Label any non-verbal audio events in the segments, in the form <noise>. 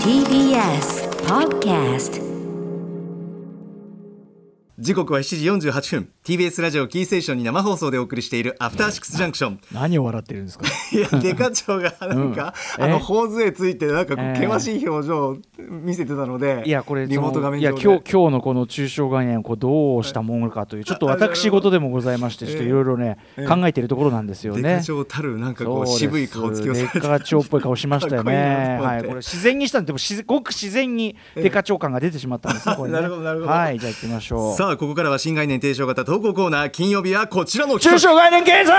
TBS Podcast 時刻は7時48分。TBS ラジオキーステーションに生放送でお送りしているアフターシックスジャンクション。何を笑ってるんですか？いやデカ長がなんか、うん。え？あの頬杖ついてなんか険しい表情を見せてたのでいやこれリモート画面いや今日今日のこの抽象概念をこうどうしたものかというちょっと私事でもございましてちょっといろいろねええ。考えているところなんですよデカね。長たるなんかこう渋い顔つきをデカ長っぽい顔しましたよ <laughs> かっこいいはい、これ自然にしたんで、でも自ごく自然にデカ長感が出てしまったんですね。これね。なるほどなるほど。はい、じゃあ行ってみましょう。さあここからは新概念提唱型投稿コーナー金曜日はこちらの抽企象概念経済、画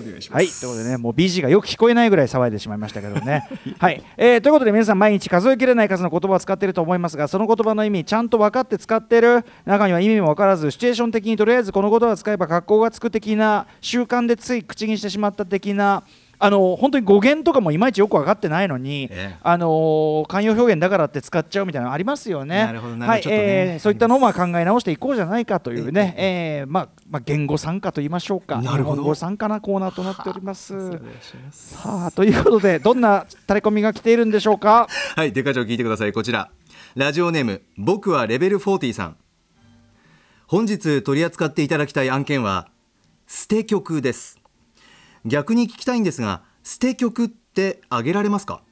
お願いはい、すということでね、もう BG がよく聞こえないぐらい騒いでしまいましたけどね。<laughs> はい、えーということで皆さん毎日数えきれない数の言葉を使っていると思いますが、その言葉の意味ちゃんと分かって使ってる。中には意味も分からず、シチュエーション的にとりあえずこの言葉を使えば格好がつく的な習慣でつい口にしてしまった的な。あの本当に語源とかもいまいちよく分かってないのに、ええあのー慣用表現だからって使っちゃうみたいなのありますよね。なるほどなるほどはいえーそういったのをまあ考え直していこうじゃないかというね、えーまあまあ、言語参加と言いましょうか、なるほど語参加なコーナーとなっております。お願いしますさあということでどんなタレコミが来ているんでしょうか？<laughs> はい、デカ長聞いてください。こちら。ラジオネーム、僕はレベル40さん。本日取り扱っていただきたい案件は、捨て曲です。逆に聞きたいんですが、捨て曲ってあげられますか？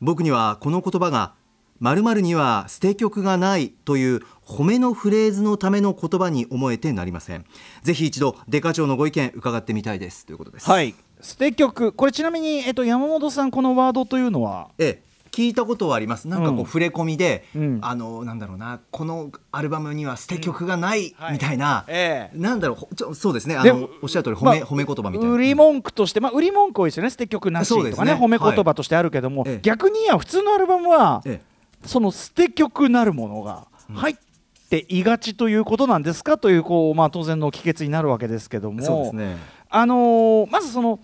僕にはこの言葉が、〇〇には捨て曲がないという褒めのフレーズのための言葉に思えてなりません。ぜひ一度、デカ長のご意見伺ってみたいです。ということです。はい捨て曲これちなみに、えっと、山本さんこのワードというのは？ええ、聞いたことはあります。なんかこう、うん。触れ込みで、うん。あのなんだろうな、このアルバムには捨て曲がないはい。みたいな、ええ。なんだろうほちょ、そうですね。あでのおっしゃる通り褒め、まあ褒め言葉みたいな。売り文句として、まあ、売り文句多いですよね捨て曲なしとかねね。褒め言葉としてあるけども、はい。ええ逆には普通のアルバムは、えその捨て曲なるものが入っていがちということなんですかというこう、まあ、当然の帰結になるわけですけどもえ、そうですね。あのーまずその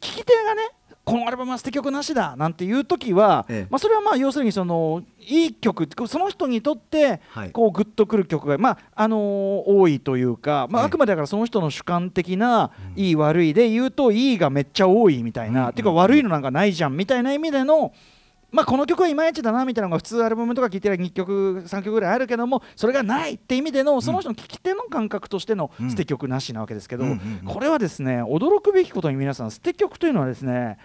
聞き手がねこのアルバムは捨て曲なしだなんていう時は、ええ。まあ、それはまあ要するにそのいい曲その人にとってはい。こうグッとくる曲が、まああのー多いというか、まあ、ええ。あくまでだからその人の主観的な、いい悪いで言うといいがめっちゃ多いみたいな、うんっていうか悪いのなんかないじゃんみたいな意味での。まあ、この曲はいまいちだなみたいなのが普通アルバムとか聴いてる2曲3曲ぐらいあるけどもそれがないって意味でのその人の聴き手の感覚としてのうん。捨て曲なしなわけですけど、これはですね驚くべきことに皆さん捨て曲というのはですね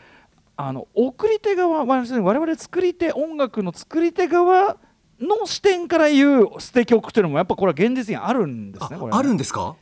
あの送り手側我々作り手音楽の作り手側の視点から言う捨て曲というのもやっぱこれは現実にあるんですね。あるんですか？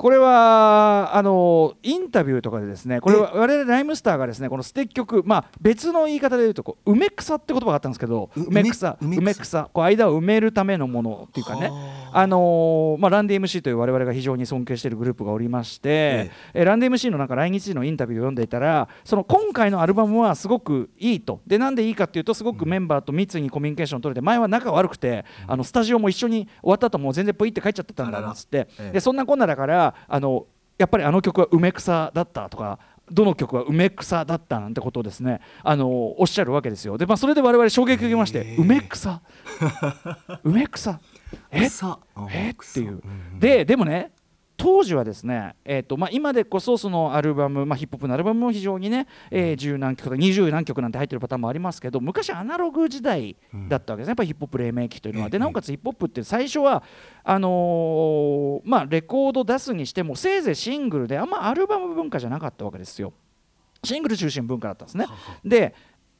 これはあのインタビューとかでですねこれは我々ライムスターがですねこの捨て曲まあ別の言い方で言うとこう梅草って言葉があったんですけどう梅草梅梅草。こう間を埋めるためのものっていうかね。はあのーまあ、ランディ MC という我々が非常に尊敬しているグループがおりまして、ええ。ランディ MC のなんか来日時のインタビューを読んでいたらその今回のアルバムはすごくいいと。でなんでいいかっていうとすごくメンバーと密にコミュニケーションを取れて前は仲悪くて、あのスタジオも一緒に終わった後もう全然ポイって帰っちゃってたんだあららなんつって、ええでそんなこんなだからあのやっぱりあの曲は梅草だったとかどの曲は梅草だったなんてことをですねあのおっしゃるわけですよ。で、まあ、それで我々衝撃を受けまして梅草梅草え？草あえ？草っていう。ででもね当時はですね、えーとまあ、今でこそそのアルバム、まあ、ヒップホップのアルバムも非常にね、えー、10何曲とか20何曲なんて入ってるパターンもありますけど昔アナログ時代だったわけですね、やっぱりヒップホップ黎明期というのは。でなおかつヒップホップって最初はあのーまあ、レコード出すにしてもせいぜいシングルであんまアルバム文化じゃなかったわけですよ。シングル中心文化だったんですね。で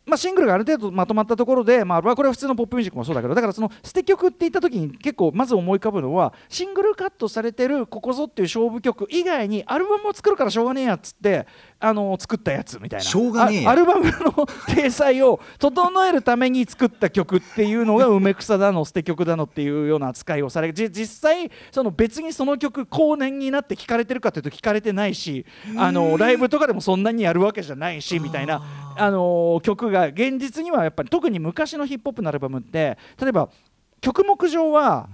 まあ、シングルがある程度まとまったところで、まあ、これは普通のポップミュージックもそうだけどだからその捨て曲って言った時に結構まず思い浮かぶのはシングルカットされてるここぞっていう勝負曲以外にアルバムを作るからしょうがねえやっつってあの作ったやつみたいな。しょうがねえアルバムの体裁を整えるために作った曲っていうのが梅草だの捨て曲だのっていうような扱いをされじ実際その別にその曲後年になって聴かれてるかというと聞かれてないしあのライブとかでもそんなにやるわけじゃないしみたいなあの曲が現実にはやっぱり特に昔のヒップホップのアルバムって例えば曲目上は、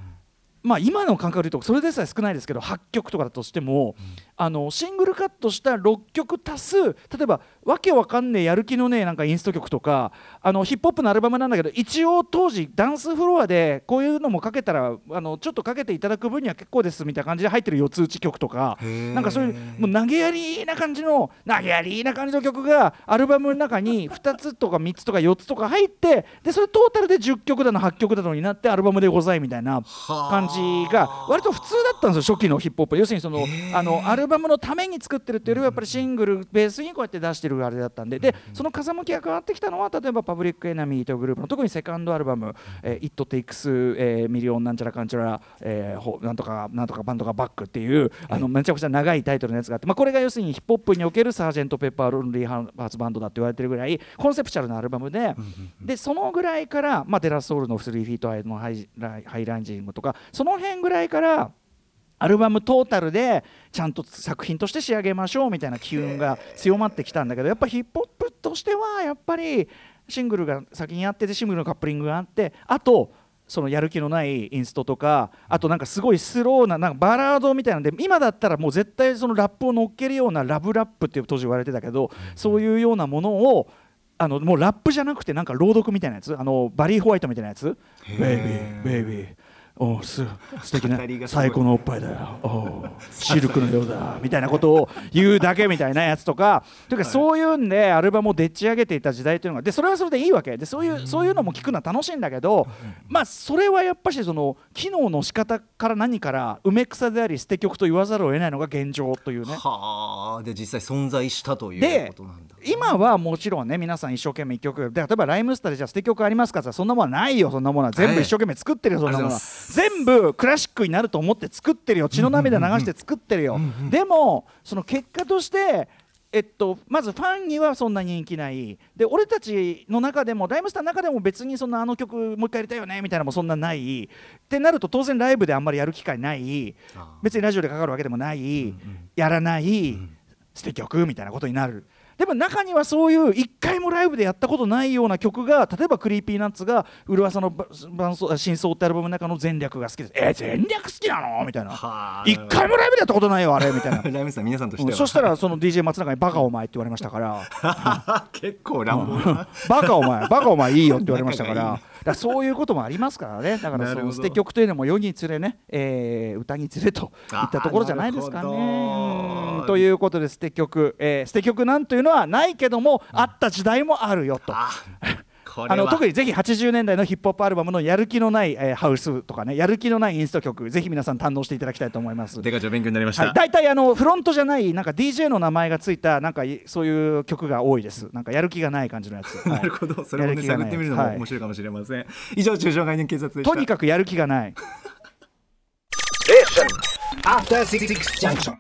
まあ、今の感覚で言うとそれでさえ少ないですけど8曲とかだとしても、あのシングルカットした6曲足す例えばわけわかんねえやる気のねえなんかインスト曲とかあのヒップホップのアルバムなんだけど一応当時ダンスフロアでこういうのもかけたらあのちょっとかけていただく分には結構ですみたいな感じで入ってる四つ打ち曲とかなんかそういうもう投げやりな感じの投げやりな感じの曲がアルバムの中に2つとか3つとか4つとか入ってでそれトータルで10曲だの8曲だのになってアルバムでございみたいな感じが割と普通だったんですよ初期のヒップホップ。要するにそのあのアルバムのために作ってるっていうよりはやっぱりシングルベースにこうやって出してるあれだったんで。でその風向きが変わってきたのは例えば Public Enemy というグループの特にセカンドアルバム「えー、It Takes、えー、 Million なんちゃらかんちゃら、えー、なんとかなんとかバンドがバック」っていうあのめちゃくちゃ長いタイトルのやつがあって、まあ、これが要するにヒップホップにおけるサージェント・ペッパー・ロンリー・ハーツバンドだって言われてるぐらいコンセプチュアルなアルバムででそのぐらいから、まあ、 De La Soul の3 Feet High の High High and Rising とかそのの辺ぐらいからアルバムトータルでちゃんと作品として仕上げましょうみたいな機運が強まってきたんだけどやっぱヒップホップとしてはやっぱりシングルが先にあっててシングルのカップリングがあってあとそのやる気のないインストとかあとなんかすごいスローななんかバラードみたいなんで今だったらもう絶対そのラップを乗っけるようなラブラップっていう当時言われてたけどそういうようなものをあのもうラップじゃなくてなんか朗読みたいなやつあのバリー・ホワイトみたいなやつ「ベイビーベイビーおす素敵な最高のおっぱいだよ。おシルクのようだ。みたいなことを言うだけみたいなやつとか。というかそういうんでアルバムをでっち上げていた時代というのがでそれはそれでいいわけ。でそういうそういうのも聞くのは楽しいんだけどまあそれはやっぱしその機能の仕方から何から梅草であり捨て曲と言わざるを得ないのが現状というね。はあ。で実際存在したということなんだ。今はもちろんね皆さん一生懸命一曲で例えばライムスターでじゃあ捨て曲ありますかってそんなものはないよ。そんなものは全部一生懸命作ってるよそんなものは。全部クラシックになると思って作ってるよ。血の涙流して作ってるよ。でもその結果としてえっと、まずファンにはそんな人気ない。で俺たちの中でもライムスターの中でも別にそんなあの曲もう一回やりたいよねみたいなのもそんなない。ってなると当然ライブであんまりやる機会ない。別にラジオでかかるわけでもない、やらない、捨て曲みたいなことになるでも中にはそういう一回もライブでやったことないような曲が例えば Creepy Nuts が「ウワサの伴奏真相」ってアルバムの中の前略が好きです。えー、前略好きなの？みたいな。一回もライブでやったことないよあれ？みたいな。<laughs> ライブさん皆さんとしては、そしたらその DJ 松永に「バカお前」って言われましたから。<laughs> 結構乱暴な、バカお前バカお前いいよって言われましたから <laughs> だそういうこともありますからね。だからその捨て曲というのも世につれね、えー、歌につれといったところじゃないですかね。ということで捨て曲、えー、捨て曲なんというのはないけども、あ。った時代もあるよと。あの特にぜひ80年代のヒップホップアルバムのやる気のない、えー、ハウスとかねやる気のないインスト曲ぜひ皆さん堪能していただきたいと思います。デカ長勉強になりました、大体あのフロントじゃないなんか DJ の名前がついたなんかそういう曲が多いです。なんかやる気がない感じのやつ、<laughs> なるほど。それを、ね、探ってみるのも面白いかもしれません、はい、以上中小概念警察でとにかくやる気がない。<laughs> After 66 junction.